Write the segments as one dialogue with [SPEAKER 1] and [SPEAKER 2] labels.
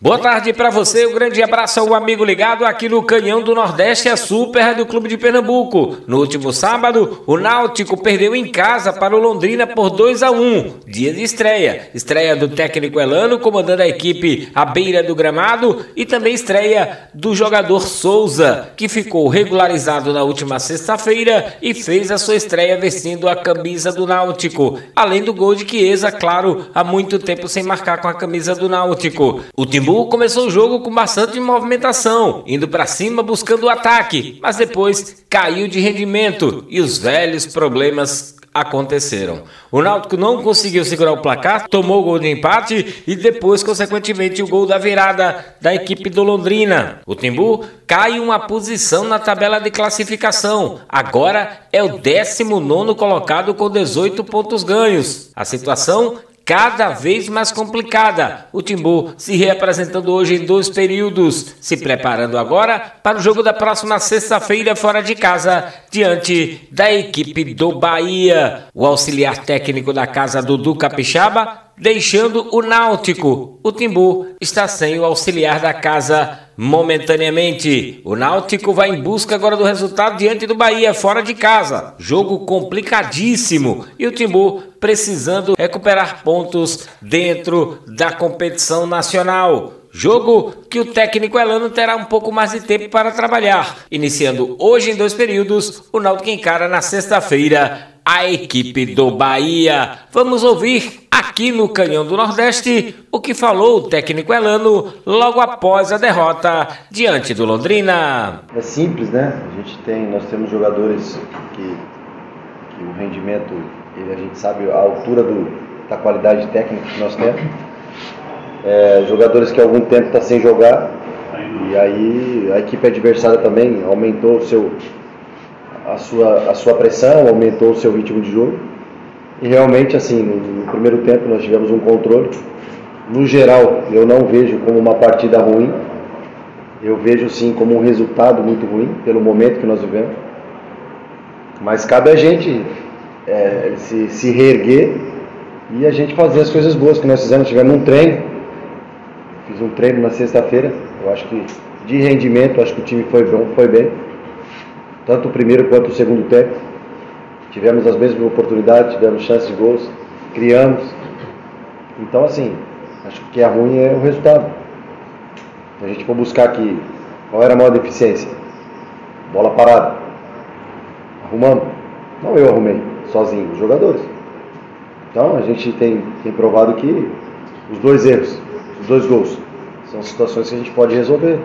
[SPEAKER 1] Boa tarde para você, um grande abraço ao amigo ligado aqui no Canhão do Nordeste, a Super do Clube de Pernambuco. No último sábado, o Náutico perdeu em casa para o Londrina por 2 a 1 dia de estreia. Estreia do técnico Elano, comandando a equipe à beira do gramado, e também estreia do jogador Souza, que ficou regularizado na última sexta-feira e fez a sua estreia vestindo a camisa do Náutico, além do gol de Chiesa, claro, há muito tempo sem marcar com a camisa do Náutico. O Timbu começou o jogo com bastante movimentação, indo para cima buscando o ataque, mas depois caiu de rendimento e os velhos problemas aconteceram. O Náutico não conseguiu segurar o placar, tomou o gol de empate e depois, consequentemente, o gol da virada da equipe do Londrina. O Timbu cai uma posição na tabela de classificação. Agora é o 19 colocado com 18 pontos ganhos. A situação cada vez mais complicada. O Timbu se reapresentando hoje em dois períodos, se preparando agora para o jogo da próxima sexta-feira fora de casa, diante da equipe do Bahia. O auxiliar técnico da casa Dudu Capixaba deixando o Náutico. O Timbu está sem o auxiliar da casa momentaneamente. O Náutico vai em busca agora do resultado diante do Bahia, fora de casa. Jogo complicadíssimo e o Timbu precisando recuperar pontos dentro da competição nacional. Jogo que o técnico Elano terá um pouco mais de tempo para trabalhar. Iniciando hoje em dois períodos, o Náutico encara na sexta-feira a equipe do Bahia. Vamos ouvir aqui no Canhão do Nordeste o que falou o técnico Elano logo após a derrota diante do Londrina.
[SPEAKER 2] É simples, né? A gente tem, nós temos jogadores que, que o rendimento, ele, a gente sabe a altura do, da qualidade técnica que nós temos. É, jogadores que há algum tempo estão tá sem jogar e aí a equipe adversária também aumentou o seu a sua, a sua pressão, aumentou o seu ritmo de jogo. E realmente, assim, no, no primeiro tempo nós tivemos um controle. No geral, eu não vejo como uma partida ruim. Eu vejo sim como um resultado muito ruim, pelo momento que nós vivemos. Mas cabe a gente é, se, se reerguer e a gente fazer as coisas boas que nós fizemos. Tivemos um treino, fiz um treino na sexta-feira. Eu acho que de rendimento, acho que o time foi bom, foi bem tanto o primeiro quanto o segundo tempo. Tivemos as mesmas oportunidades, tivemos chances de gols, criamos. Então, assim, acho que o que é ruim é o resultado. A gente for buscar aqui qual era a maior deficiência. Bola parada. Arrumamos. Não eu arrumei, sozinho, os jogadores. Então, a gente tem, tem provado que os dois erros, os dois gols, são situações que a gente pode resolver.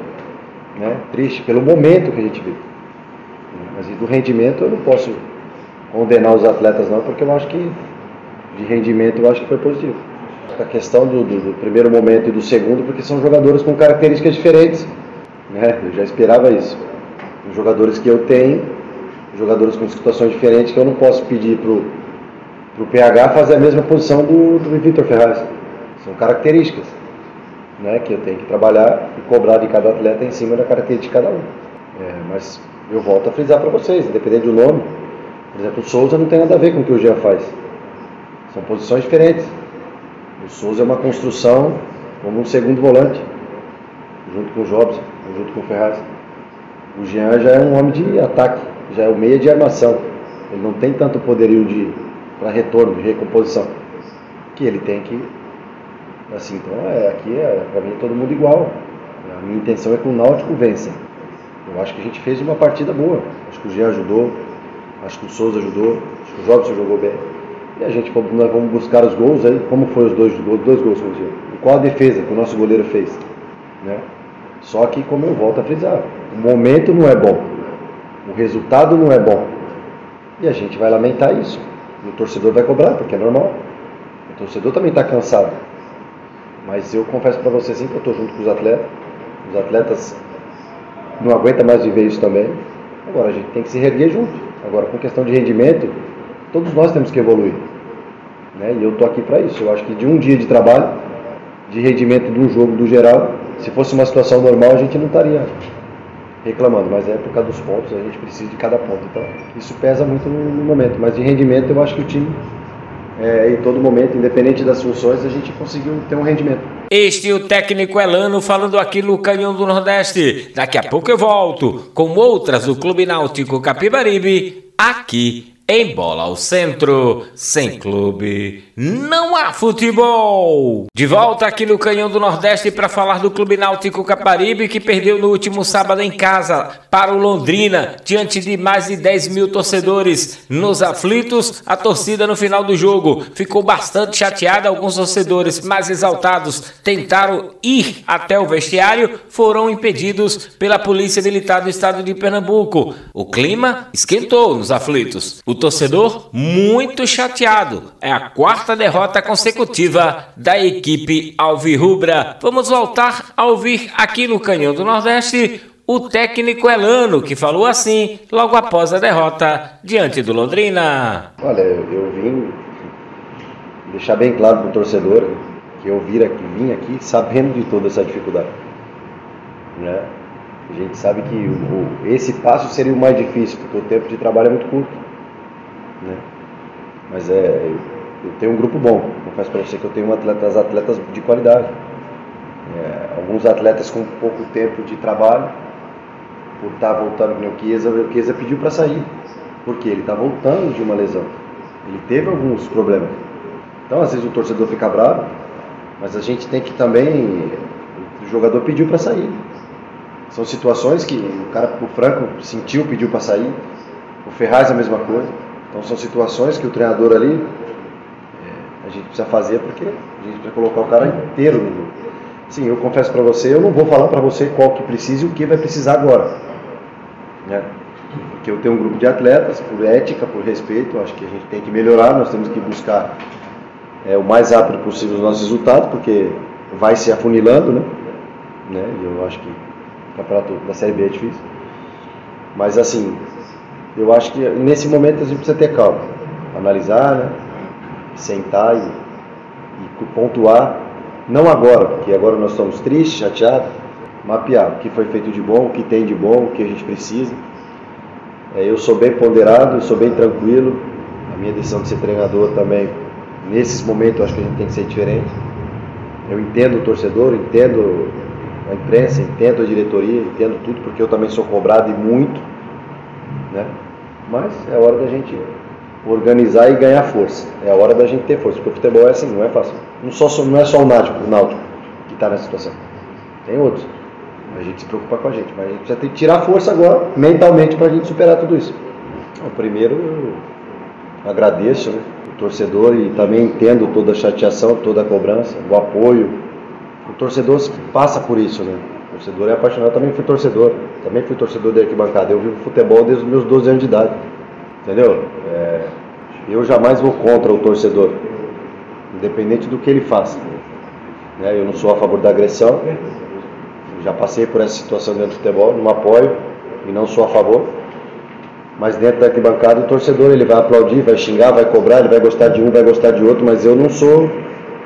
[SPEAKER 2] Né? Triste pelo momento que a gente vive. Mas do rendimento eu não posso condenar os atletas não, porque eu acho que de rendimento eu acho que foi positivo. A questão do, do, do primeiro momento e do segundo, porque são jogadores com características diferentes. Né? Eu já esperava isso. Os jogadores que eu tenho, jogadores com situações diferentes, que eu não posso pedir pro, pro PH fazer a mesma posição do, do Vitor Ferraz. São características né, que eu tenho que trabalhar e cobrar de cada atleta em cima da característica de cada um. É, mas eu volto a frisar para vocês, independente do nome. Por exemplo, o Souza não tem nada a ver com o que o Jean faz. São posições diferentes. O Souza é uma construção como um segundo volante, junto com o Jobs, junto com o Ferraz. O Jean já é um homem de ataque, já é o meia de armação. Ele não tem tanto poderio de para retorno, de recomposição, que ele tem que assim, então é, aqui é, para mim é todo mundo igual. A minha intenção é que o Náutico vença. Eu acho que a gente fez uma partida boa. Acho que o Jean ajudou, acho que o Souza ajudou, acho que o Jobson jogou bem. E a gente, nós vamos buscar os gols aí, como foi os dois, dois gols que E qual a defesa que o nosso goleiro fez. Né? Só que, como eu volto a frisar, o momento não é bom, o resultado não é bom. E a gente vai lamentar isso. E o torcedor vai cobrar, porque é normal. O torcedor também está cansado. Mas eu confesso para você sim que eu estou junto com os atletas. Os atletas não aguenta mais viver isso também. Agora a gente tem que se reerguer junto. Agora, com questão de rendimento, todos nós temos que evoluir. Né? E eu estou aqui para isso. Eu acho que de um dia de trabalho, de rendimento do jogo do geral, se fosse uma situação normal, a gente não estaria reclamando, mas é por causa dos pontos, a gente precisa de cada ponto. Então, isso pesa muito no, momento. Mas de rendimento, eu acho que o time, é, em todo momento, independente das funções, a gente conseguiu ter um rendimento.
[SPEAKER 1] Este é o técnico Elano falando aqui no Canhão do Nordeste. Daqui a pouco eu volto com outras do Clube Náutico Capibaribe, aqui em bola ao centro, sem clube, não há futebol. De volta aqui no Canhão do Nordeste para falar do Clube Náutico Caparibe que perdeu no último sábado em casa para o Londrina, diante de mais de 10 mil torcedores. Nos aflitos, a torcida no final do jogo ficou bastante chateada. Alguns torcedores mais exaltados tentaram ir até o vestiário, foram impedidos pela Polícia Militar do Estado de Pernambuco. O clima esquentou nos aflitos. O torcedor muito chateado. É a quarta derrota consecutiva da equipe alvirrubra. Vamos voltar a ouvir aqui no Canhão do Nordeste o técnico Elano, que falou assim logo após a derrota diante do Londrina.
[SPEAKER 2] Olha, eu vim deixar bem claro para o torcedor que eu aqui, vim aqui sabendo de toda essa dificuldade. Né? A gente sabe que o, esse passo seria o mais difícil, porque o tempo de trabalho é muito curto. Né? Mas é, eu tenho um grupo bom. Confesso para você que eu tenho atletas, atletas de qualidade. É, alguns atletas com pouco tempo de trabalho, por estar tá voltando com o Chiesa, o Chiesa pediu para sair, porque ele está voltando de uma lesão. Ele teve alguns problemas. Então, às vezes o torcedor fica bravo, mas a gente tem que também. O jogador pediu para sair. São situações que o cara, o Franco sentiu, pediu para sair. O Ferraz a mesma coisa. Então são situações que o treinador ali é, a gente precisa fazer porque a gente precisa colocar o cara inteiro no jogo. Sim, eu confesso para você, eu não vou falar para você qual que precisa e o que vai precisar agora. Né? Porque eu tenho um grupo de atletas, por ética, por respeito, acho que a gente tem que melhorar, nós temos que buscar é, o mais rápido possível os nossos resultados, porque vai se afunilando, né? né? E eu acho que o campeonato da Série B é difícil. Mas assim, eu acho que nesse momento a gente precisa ter calma, analisar, né? sentar e, e pontuar, não agora, porque agora nós estamos tristes, chateados, mapear o que foi feito de bom, o que tem de bom, o que a gente precisa. É, eu sou bem ponderado, sou bem tranquilo, a minha decisão de ser treinador também, nesses momentos acho que a gente tem que ser diferente. Eu entendo o torcedor, entendo a imprensa, entendo a diretoria, entendo tudo, porque eu também sou cobrado e muito, né? Mas é hora da gente organizar e ganhar força. É a hora da gente ter força, porque o futebol é assim, não é fácil. Não, só, não é só o Náutico, o Náutico que está nessa situação. Tem outros. A gente se preocupa com a gente, mas a gente precisa ter que tirar força agora, mentalmente, para a gente superar tudo isso. Bom, primeiro, eu agradeço né, o torcedor e também entendo toda a chateação, toda a cobrança, o apoio. O torcedor passa por isso, né? Torcedor é apaixonado, também fui torcedor. Também fui torcedor de arquibancada. Eu vivo futebol desde os meus 12 anos de idade. Entendeu? É, eu jamais vou contra o torcedor, independente do que ele faça. Né? Eu não sou a favor da agressão. Já passei por essa situação dentro do futebol, não apoio e não sou a favor. Mas dentro da arquibancada o torcedor ele vai aplaudir, vai xingar, vai cobrar, ele vai gostar de um, vai gostar de outro, mas eu não sou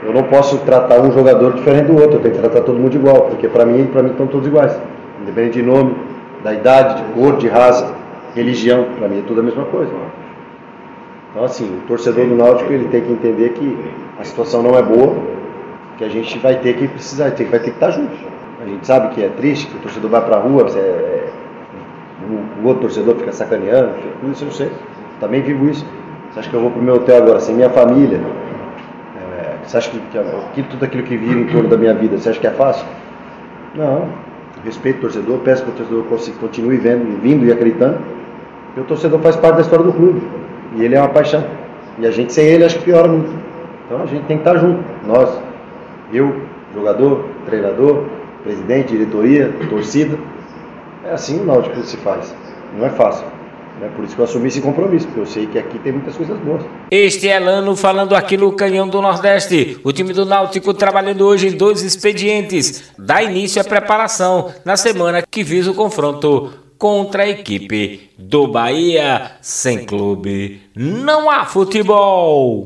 [SPEAKER 2] eu não posso tratar um jogador diferente do outro, eu tenho que tratar todo mundo igual, porque para mim, para mim estão todos iguais. Independente de nome, da idade, de cor, de raça, religião, para mim é tudo a mesma coisa. Então assim, o torcedor do Náutico ele tem que entender que a situação não é boa, que a gente vai ter que precisar, vai ter que estar junto. A gente sabe que é triste, que o torcedor vai para a rua, é, o, o, outro torcedor fica sacaneando, tudo isso eu sei. Também vivo isso. Você acha que eu vou para o meu hotel agora sem minha família? Você acha que, que, tudo aquilo que vira em torno da minha vida, você acha que é fácil? Não. Respeito o torcedor, peço que o torcedor continue vendo, vindo e acreditando. Porque o torcedor faz parte da história do clube. E ele é uma paixão. E a gente sem ele acho que piora muito. Então a gente tem que estar junto. Nós, eu, jogador, treinador, presidente, diretoria, torcida. É assim o Náutico se faz. Não é fácil. É por isso que eu assumi esse compromisso, porque eu sei que aqui tem muitas coisas boas.
[SPEAKER 1] Este é Lano falando aqui no Canhão do Nordeste. O time do Náutico trabalhando hoje em dois expedientes. Dá início à preparação na semana que visa o confronto contra a equipe do Bahia. Sem clube, não há futebol.